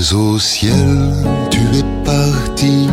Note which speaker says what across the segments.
Speaker 1: Au ciel, tu es parti.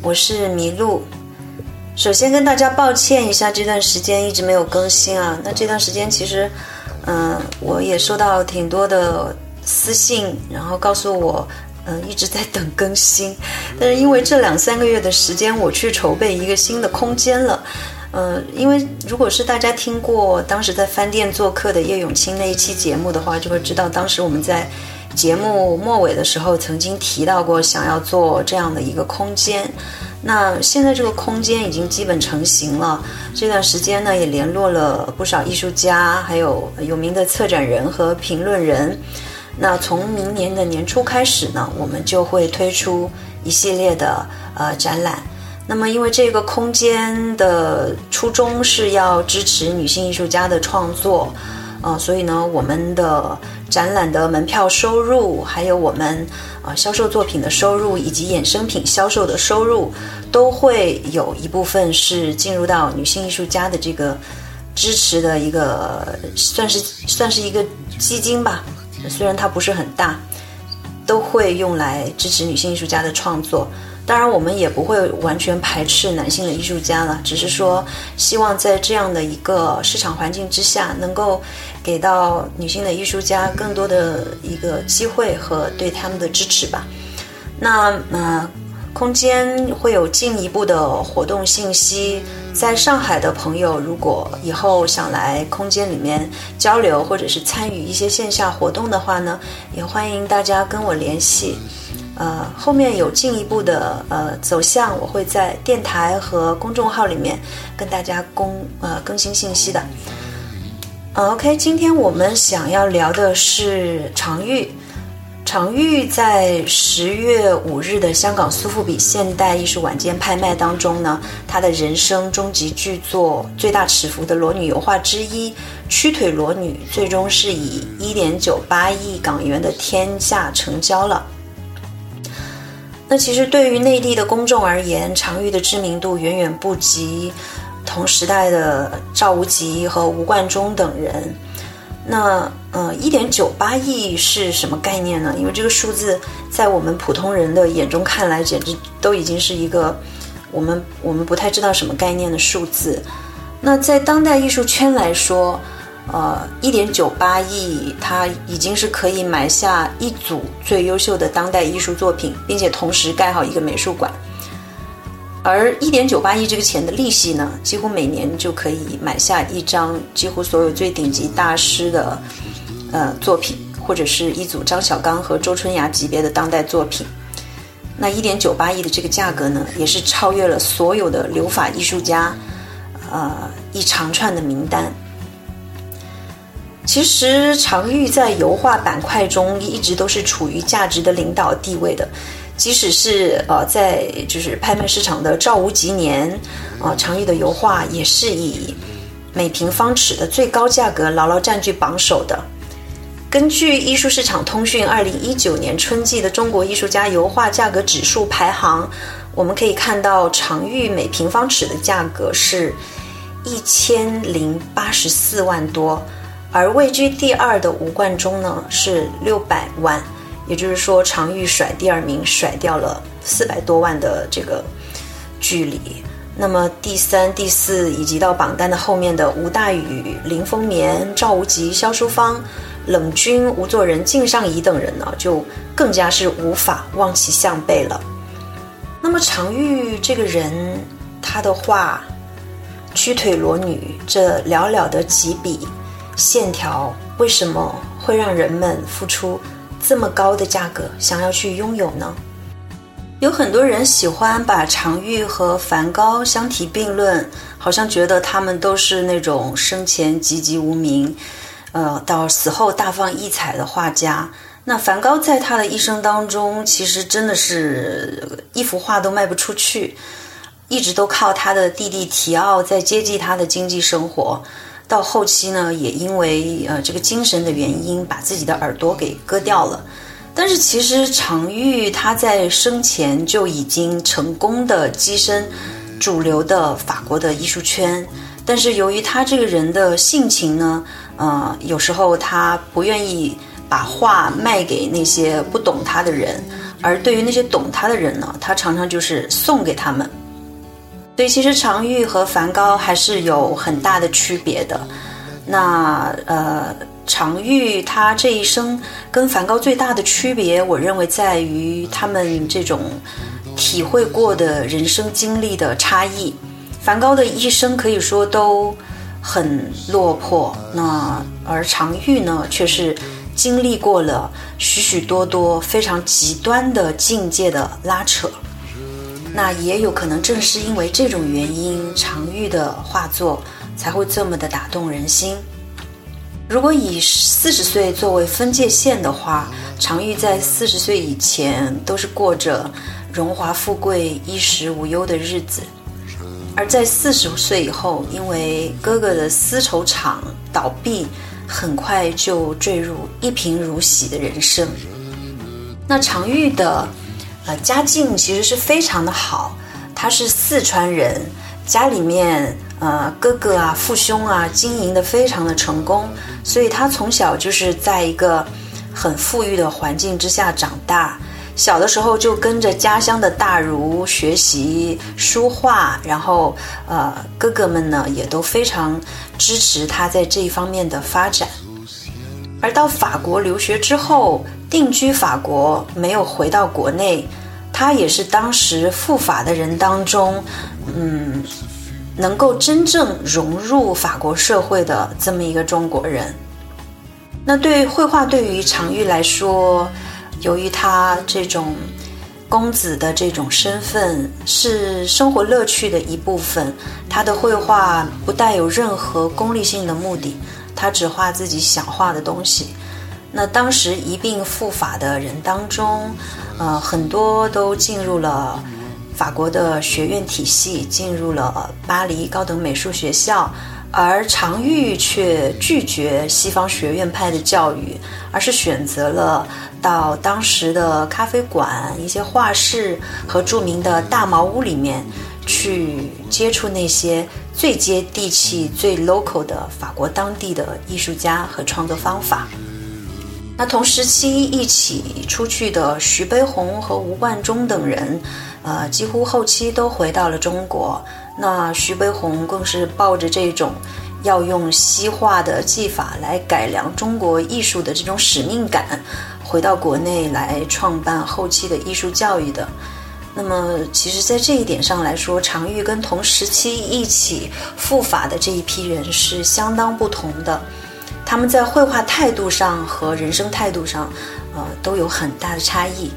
Speaker 2: 我是麋鹿。首先跟大家抱歉一下，这段时间一直没有更新啊。那这段时间其实，嗯、我也收到挺多的私信，然后告诉我，嗯、一直在等更新。但是因为这两三个月的时间，我去筹备一个新的空间了。呃，因为如果是大家听过当时在饭店做客的叶永清那一期节目的话，就会知道当时我们在节目末尾的时候曾经提到过想要做这样的一个空间。那现在这个空间已经基本成型了。这段时间呢，也联络了不少艺术家，还有有名的策展人和评论人。那从明年的年初开始呢，我们就会推出一系列的呃展览。那么，因为这个空间的初衷是要支持女性艺术家的创作，呃，所以呢，我们的展览的门票收入，还有我们呃销售作品的收入，以及衍生品销售的收入，都会有一部分是进入到女性艺术家的这个支持的一个，算是算是一个基金吧。虽然它不是很大，都会用来支持女性艺术家的创作。当然，我们也不会完全排斥男性的艺术家了，只是说希望在这样的一个市场环境之下，能够给到女性的艺术家更多的一个机会和对他们的支持吧。那呃，空间会有进一步的活动信息。在上海的朋友，如果以后想来空间里面交流，或者是参与一些线下活动的话呢，也欢迎大家跟我联系。呃，后面有进一步的呃走向，我会在电台和公众号里面跟大家公呃更新信息的。呃，OK，今天我们想要聊的是常玉。常玉在十月五日的香港苏富比现代艺术晚间拍卖当中呢，他的人生终极巨作、最大尺幅的裸女油画之一《屈腿裸女》，最终是以一点九八亿港元的天价成交了。那其实对于内地的公众而言，常玉的知名度远远不及同时代的赵无极和吴冠中等人。那呃，一点九八亿是什么概念呢？因为这个数字在我们普通人的眼中看来，简直都已经是一个我们我们不太知道什么概念的数字。那在当代艺术圈来说，呃，一点九八亿，它已经是可以买下一组最优秀的当代艺术作品，并且同时盖好一个美术馆。而一点九八亿这个钱的利息呢，几乎每年就可以买下一张几乎所有最顶级大师的呃作品，或者是一组张小刚和周春芽级别的当代作品。那一点九八亿的这个价格呢，也是超越了所有的留法艺术家，呃一长串的名单。其实常玉在油画板块中一直都是处于价值的领导地位的。即使是呃，在就是拍卖市场的赵无极年，啊、呃，常玉的油画也是以每平方尺的最高价格牢牢占据榜首的。根据艺术市场通讯二零一九年春季的中国艺术家油画价格指数排行，我们可以看到常玉每平方尺的价格是一千零八十四万多，而位居第二的吴冠中呢是六百万。也就是说，常玉甩第二名，甩掉了四百多万的这个距离。那么第三、第四以及到榜单的后面的吴大宇、林风眠、赵无极、萧淑芳、冷军、吴作人、靳尚仪等人呢，就更加是无法望其项背了。那么常玉这个人，他的画《屈腿裸女》这寥寥的几笔线条，为什么会让人们付出？这么高的价格想要去拥有呢？有很多人喜欢把常玉和梵高相提并论，好像觉得他们都是那种生前籍籍无名，呃，到死后大放异彩的画家。那梵高在他的一生当中，其实真的是一幅画都卖不出去，一直都靠他的弟弟提奥在接济他的经济生活。到后期呢，也因为呃这个精神的原因，把自己的耳朵给割掉了。但是其实常玉他在生前就已经成功的跻身主流的法国的艺术圈。但是由于他这个人的性情呢，呃，有时候他不愿意。把画卖给那些不懂他的人，而对于那些懂他的人呢，他常常就是送给他们。所以其实常玉和梵高还是有很大的区别的。那呃，常玉他这一生跟梵高最大的区别，我认为在于他们这种体会过的人生经历的差异。梵高的一生可以说都很落魄，那而常玉呢，却是。经历过了许许多多非常极端的境界的拉扯，那也有可能正是因为这种原因，常玉的画作才会这么的打动人心。如果以四十岁作为分界线的话，常玉在四十岁以前都是过着荣华富贵、衣食无忧的日子，而在四十岁以后，因为哥哥的丝绸厂倒闭。很快就坠入一贫如洗的人生。那常玉的，呃，家境其实是非常的好，他是四川人，家里面呃哥哥啊、父兄啊经营的非常的成功，所以他从小就是在一个很富裕的环境之下长大。小的时候就跟着家乡的大儒学习书画，然后呃哥哥们呢也都非常支持他在这一方面的发展。而到法国留学之后，定居法国，没有回到国内，他也是当时赴法的人当中，嗯，能够真正融入法国社会的这么一个中国人。那对绘画对于常玉来说。由于他这种公子的这种身份是生活乐趣的一部分，他的绘画不带有任何功利性的目的，他只画自己想画的东西。那当时一并赴法的人当中，呃，很多都进入了法国的学院体系，进入了巴黎高等美术学校。而常玉却拒绝西方学院派的教育，而是选择了到当时的咖啡馆、一些画室和著名的大茅屋里面去接触那些最接地气、最 local 的法国当地的艺术家和创作方法。那同时期一起出去的徐悲鸿和吴冠中等人，呃，几乎后期都回到了中国。那徐悲鸿更是抱着这种要用西化的技法来改良中国艺术的这种使命感，回到国内来创办后期的艺术教育的。那么，其实，在这一点上来说，常玉跟同时期一起赴法的这一批人是相当不同的。他们在绘画态度上和人生态度上，呃，都有很大的差异。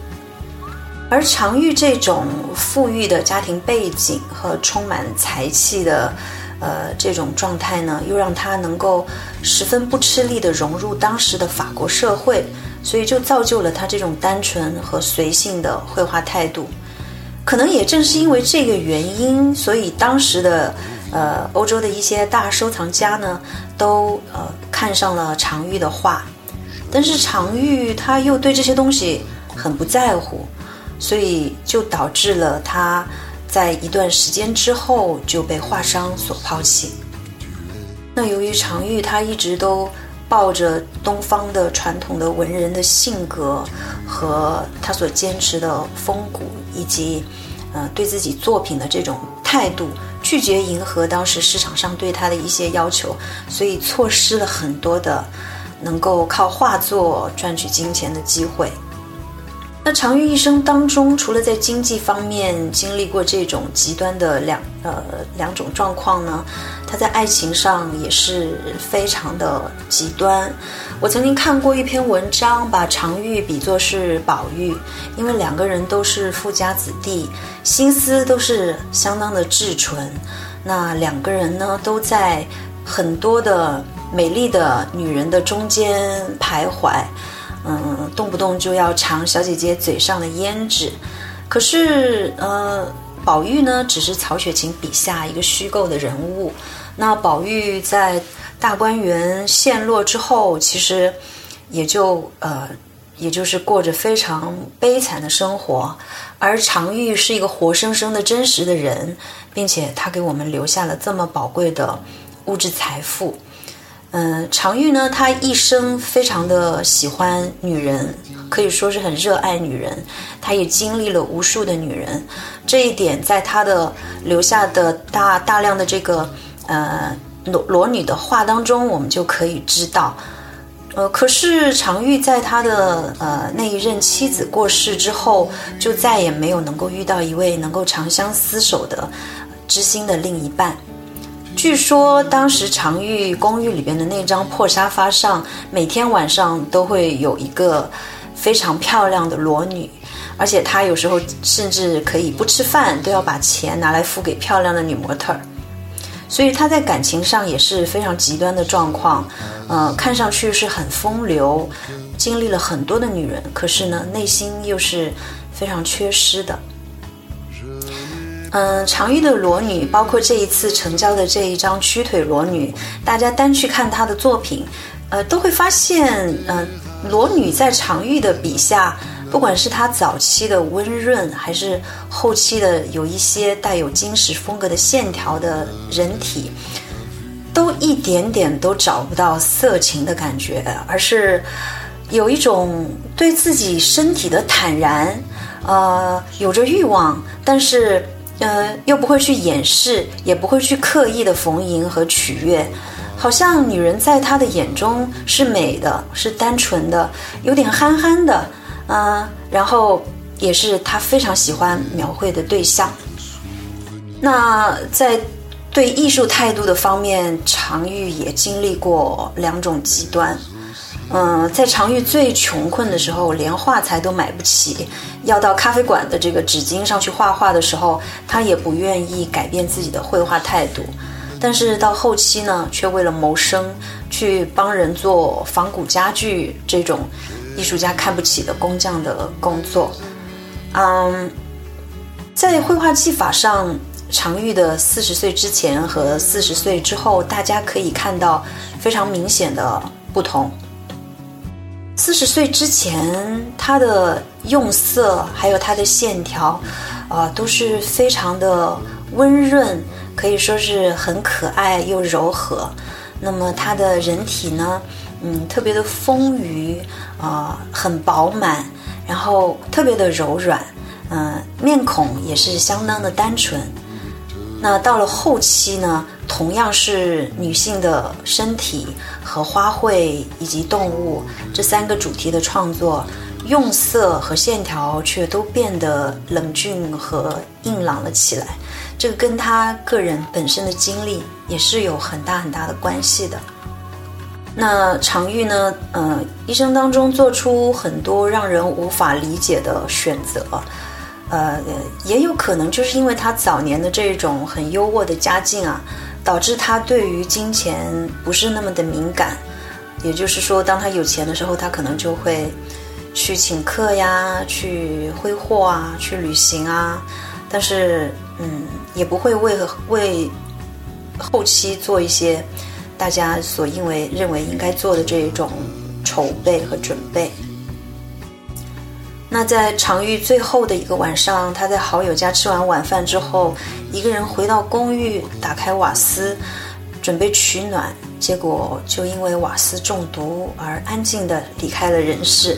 Speaker 2: 而常玉这种富裕的家庭背景和充满才气的，呃，这种状态呢，又让他能够十分不吃力地融入当时的法国社会，所以就造就了他这种单纯和随性的绘画态度。可能也正是因为这个原因，所以当时的呃欧洲的一些大收藏家呢，都呃看上了常玉的画，但是常玉他又对这些东西很不在乎。所以就导致了他在一段时间之后就被画商所抛弃。那由于常玉他一直都抱着东方的传统的文人的性格和他所坚持的风骨，以及呃对自己作品的这种态度，拒绝迎合当时市场上对他的一些要求，所以错失了很多的能够靠画作赚取金钱的机会。那常玉一生当中，除了在经济方面经历过这种极端的两呃两种状况呢，他在爱情上也是非常的极端。我曾经看过一篇文章，把常玉比作是宝玉，因为两个人都是富家子弟，心思都是相当的至纯。那两个人呢，都在很多的美丽的女人的中间徘徊，嗯，动不动就要尝小姐姐嘴上的胭脂。可是，呃，宝玉呢，只是曹雪芹笔下一个虚构的人物。那宝玉在大观园陷落之后，其实也就呃。也就是过着非常悲惨的生活，而常玉是一个活生生的真实的人，并且他给我们留下了这么宝贵的物质财富。嗯，常玉呢，他一生非常的喜欢女人，可以说是很热爱女人。他也经历了无数的女人，这一点在他的留下的大大量的这个呃裸裸女的画当中，我们就可以知道。呃，可是常玉在他的呃那一任妻子过世之后，就再也没有能够遇到一位能够长相厮守的知心的另一半。据说当时常玉公寓里边的那张破沙发上，每天晚上都会有一个非常漂亮的裸女，而且他有时候甚至可以不吃饭都要把钱拿来付给漂亮的女模特儿。所以他在感情上也是非常极端的状况，呃，看上去是很风流，经历了很多的女人，可是呢，内心又是非常缺失的。嗯，常玉的裸女，包括这一次成交的这一张曲腿裸女，大家单去看她的作品，呃，都会发现，嗯，裸女在常玉的笔下。不管是他早期的温润，还是后期的有一些带有金石风格的线条的人体，都一点点都找不到色情的感觉，而是有一种对自己身体的坦然，呃，有着欲望，但是呃又不会去掩饰，也不会去刻意的逢迎和取悦，好像女人在他的眼中是美的，是单纯的，有点憨憨的。嗯，然后也是他非常喜欢描绘的对象。那在对艺术态度的方面，常玉也经历过两种极端。嗯，在常玉最穷困的时候，连画材都买不起，要到咖啡馆的这个纸巾上去画画的时候，他也不愿意改变自己的绘画态度。但是到后期呢，却为了谋生，去帮人做仿古家具这种。艺术家看不起的工匠的工作，嗯，在绘画技法上，常玉的四十岁之前和四十岁之后，大家可以看到非常明显的不同。四十岁之前，他的用色还有他的线条，啊，都是非常的温润，可以说是很可爱又柔和。那么他的人体呢？嗯，特别的丰腴，啊，很饱满，然后特别的柔软，嗯，面孔也是相当的单纯。那到了后期呢，同样是女性的身体和花卉以及动物这三个主题的创作，用色和线条却都变得冷峻和硬朗了起来。这个跟他个人本身的经历也是有很大很大的关系的。那常玉呢？呃，一生当中做出很多让人无法理解的选择，呃，也有可能就是因为他早年的这种很优渥的家境啊，导致他对于金钱不是那么的敏感。也就是说，当他有钱的时候，他可能就会去请客呀，去挥霍啊，去旅行啊，但是，嗯，也不会为为后期做一些。大家所因为认为应该做的这一种筹备和准备。那在常玉最后的一个晚上，他在好友家吃完晚饭之后，一个人回到公寓，打开瓦斯，准备取暖，结果就因为瓦斯中毒而安静的离开了人世。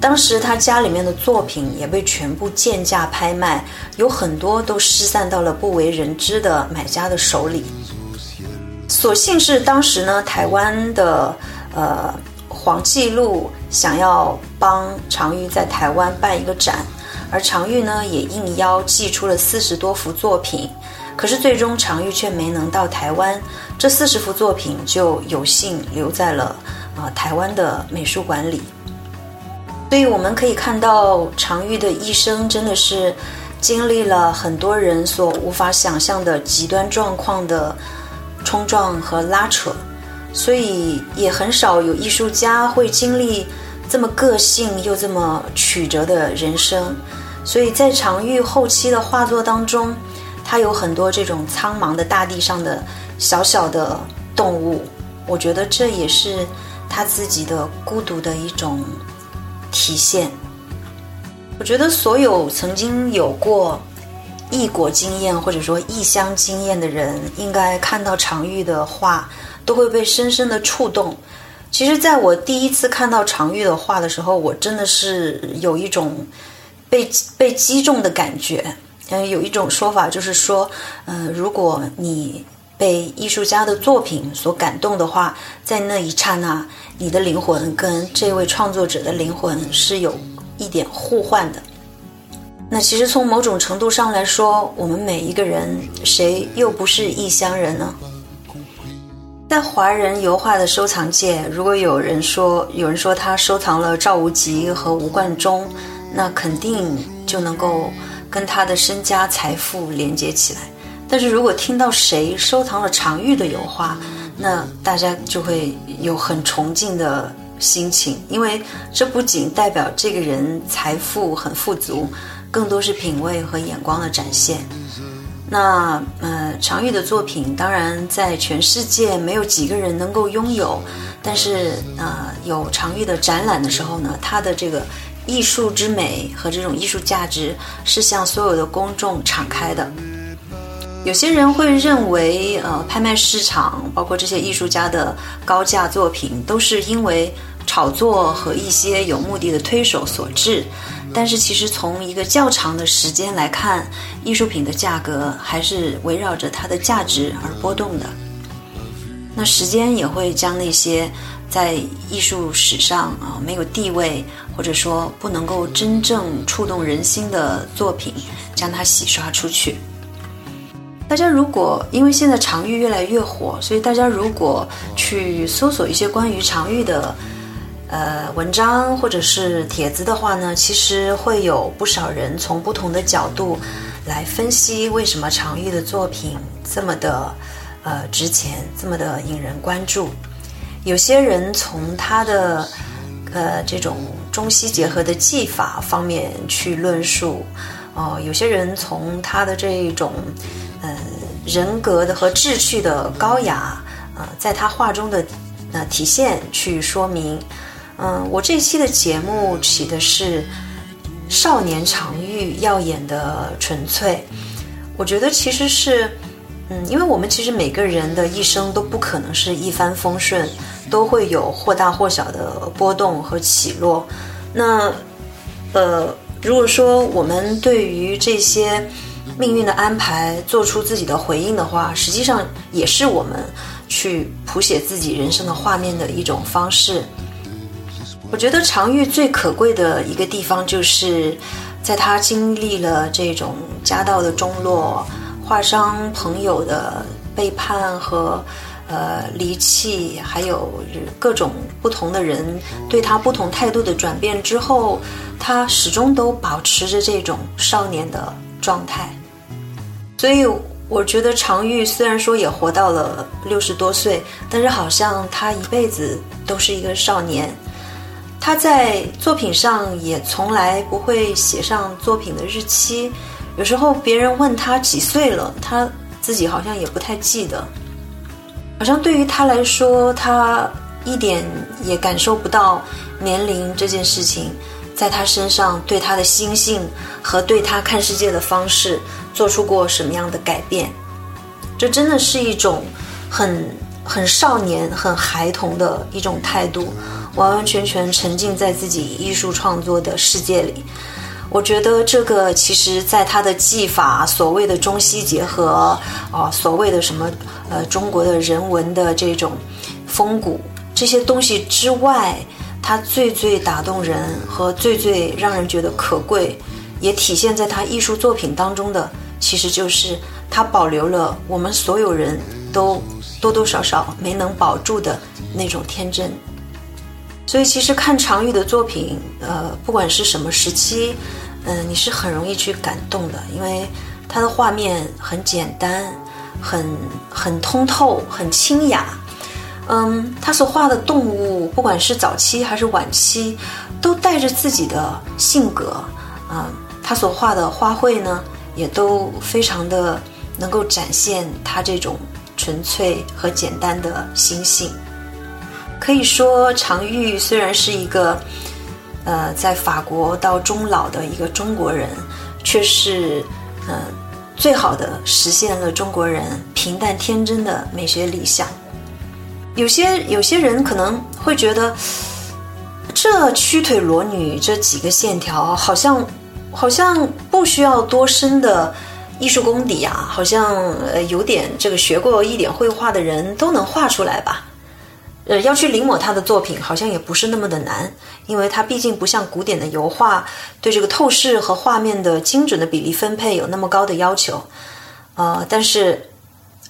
Speaker 2: 当时他家里面的作品也被全部贱价拍卖，有很多都失散到了不为人知的买家的手里。所幸是当时呢，台湾的呃黄继禄想要帮常玉在台湾办一个展，而常玉呢也应邀寄出了四十多幅作品，可是最终常玉却没能到台湾，这四十幅作品就有幸留在了啊台湾的美术馆里。所以我们可以看到常玉的一生真的是经历了很多人所无法想象的极端状况的。冲撞和拉扯，所以也很少有艺术家会经历这么个性又这么曲折的人生。所以在常玉后期的画作当中，他有很多这种苍茫的大地上的小小的动物，我觉得这也是他自己的孤独的一种体现。我觉得所有曾经有过异国经验或者说异乡经验的人，应该看到常玉的画，都会被深深的触动。其实，在我第一次看到常玉的画的时候，我真的是有一种被被击中的感觉。嗯，有一种说法就是说，嗯，如果你被艺术家的作品所感动的话，在那一刹那，你的灵魂跟这位创作者的灵魂是有。一点互换的，那其实从某种程度上来说，我们每一个人谁又不是异乡人呢？在华人油画的收藏界，如果有人说有人说他收藏了赵无极和吴冠中，那肯定就能够跟他的身家财富连接起来。但是如果听到谁收藏了常玉的油画，那大家就会有很崇敬的。心情，因为这不仅代表这个人财富很富足，更多是品味和眼光的展现。那呃，常玉的作品当然在全世界没有几个人能够拥有，但是呃，有常玉的展览的时候呢，他的这个艺术之美和这种艺术价值是向所有的公众敞开的。有些人会认为，呃，拍卖市场包括这些艺术家的高价作品，都是因为。炒作和一些有目的的推手所致，但是其实从一个较长的时间来看，艺术品的价格还是围绕着它的价值而波动的。那时间也会将那些在艺术史上啊没有地位，或者说不能够真正触动人心的作品，将它洗刷出去。大家如果因为现在常玉越来越火，所以大家如果去搜索一些关于常玉的。呃，文章或者是帖子的话呢，其实会有不少人从不同的角度来分析为什么常玉的作品这么的呃值钱，这么的引人关注。有些人从他的呃这种中西结合的技法方面去论述，哦，有些人从他的这一种嗯人格的和志趣的高雅，呃，在他画中的呃体现去说明。嗯，我这期的节目起的是“少年常玉耀眼的纯粹”。我觉得其实是，嗯，因为我们其实每个人的一生都不可能是一帆风顺，都会有或大或小的波动和起落。那，呃，如果说我们对于这些命运的安排做出自己的回应的话，实际上也是我们去谱写自己人生的画面的一种方式。我觉得常玉最可贵的一个地方，就是在他经历了这种家道的中落、画商朋友的背叛和呃离弃，还有各种不同的人对他不同态度的转变之后，他始终都保持着这种少年的状态。所以，我觉得常玉虽然说也活到了六十多岁，但是好像他一辈子都是一个少年。他在作品上也从来不会写上作品的日期，有时候别人问他几岁了，他自己好像也不太记得。好像对于他来说，他一点也感受不到年龄这件事情在他身上对他的心性和对他看世界的方式做出过什么样的改变。这真的是一种很很少年、很孩童的一种态度。完完全全沉浸在自己艺术创作的世界里，我觉得这个其实在他的技法，所谓的中西结合，啊，所谓的什么呃中国的人文的这种风骨这些东西之外，他最最打动人和最最让人觉得可贵，也体现在他艺术作品当中的，其实就是他保留了我们所有人都多多少少没能保住的那种天真。所以，其实看常玉的作品，呃，不管是什么时期，嗯，你是很容易去感动的，因为他的画面很简单，很很通透，很清雅，嗯，他所画的动物，不管是早期还是晚期，都带着自己的性格。啊，他所画的花卉呢，也都非常的能够展现他这种纯粹和简单的心性。可以说，常玉虽然是一个，呃，在法国到终老的一个中国人，却是，嗯，最好的实现了中国人平淡天真的美学理想。有些有些人可能会觉得，这曲腿裸女这几个线条，好像好像不需要多深的艺术功底啊，好像呃有点这个学过一点绘画的人都能画出来吧。呃，要去临摹他的作品，好像也不是那么的难，因为他毕竟不像古典的油画，对这个透视和画面的精准的比例分配有那么高的要求。呃，但是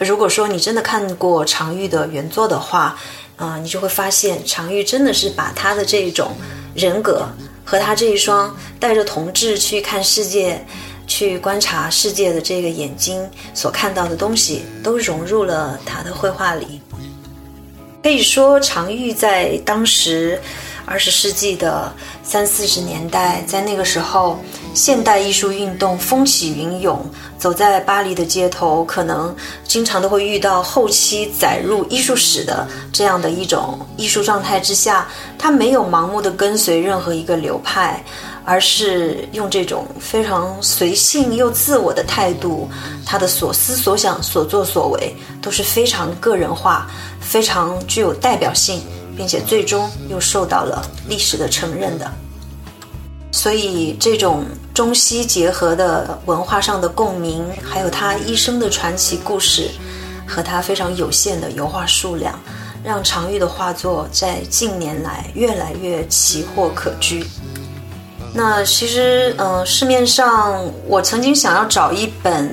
Speaker 2: 如果说你真的看过常玉的原作的话，啊，你就会发现常玉真的是把他的这种人格和他这一双带着同志去看世界、去观察世界的这个眼睛所看到的东西，都融入了他的绘画里。可以说，常玉在当时二十世纪的三四十年代，在那个时候，现代艺术运动风起云涌，走在巴黎的街头，可能经常都会遇到后期载入艺术史的这样的一种艺术状态之下，他没有盲目的跟随任何一个流派，而是用这种非常随性又自我的态度，他的所思所想、所作所为都是非常个人化。非常具有代表性，并且最终又受到了历史的承认的。所以，这种中西结合的文化上的共鸣，还有他一生的传奇故事，和他非常有限的油画数量，让常玉的画作在近年来越来越奇货可居。那其实，嗯，市面上我曾经想要找一本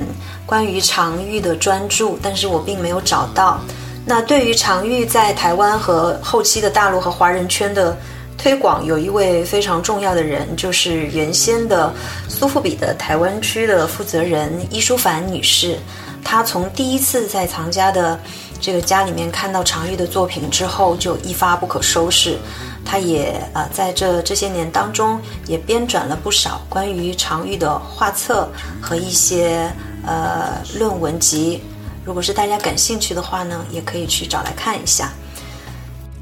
Speaker 2: 关于常玉的专著，但是我并没有找到。那对于常玉在台湾和后期的大陆和华人圈的推广，有一位非常重要的人，就是原先的苏富比的台湾区的负责人伊淑凡女士。她从第一次在藏家的这个家里面看到常玉的作品之后，就一发不可收拾。她也呃在这这些年当中，也编撰了不少关于常玉的画册和一些呃论文集。如果是大家感兴趣的话呢，也可以去找来看一下。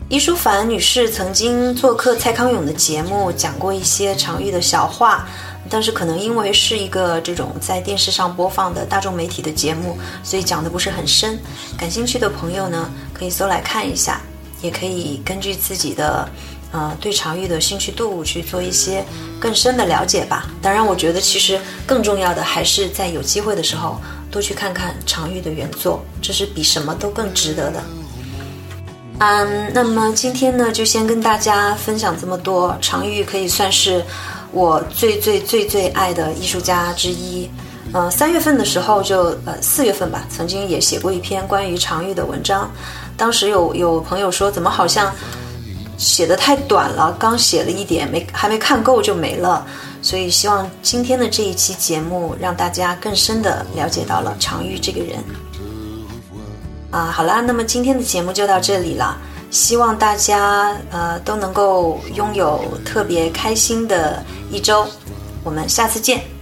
Speaker 2: 伊淑凡女士曾经做客蔡康永的节目，讲过一些常玉的小话，但是可能因为是一个这种在电视上播放的大众媒体的节目，所以讲的不是很深。感兴趣的朋友呢，可以搜来看一下，也可以根据自己的呃对常玉的兴趣度去做一些更深的了解吧。当然，我觉得其实更重要的还是在有机会的时候。多去看看常玉的原作，这是比什么都更值得的。嗯，那么今天呢，就先跟大家分享这么多。常玉可以算是我最最最最爱的艺术家之一。嗯，三月份的时候就呃四月份吧，曾经也写过一篇关于常玉的文章。当时有有朋友说，怎么好像写的太短了，刚写了一点，没还没看够就没了。所以，希望今天的这一期节目让大家更深的了解到了常玉这个人。啊，好啦，那么今天的节目就到这里了。希望大家呃都能够拥有特别开心的一周。我们下次见。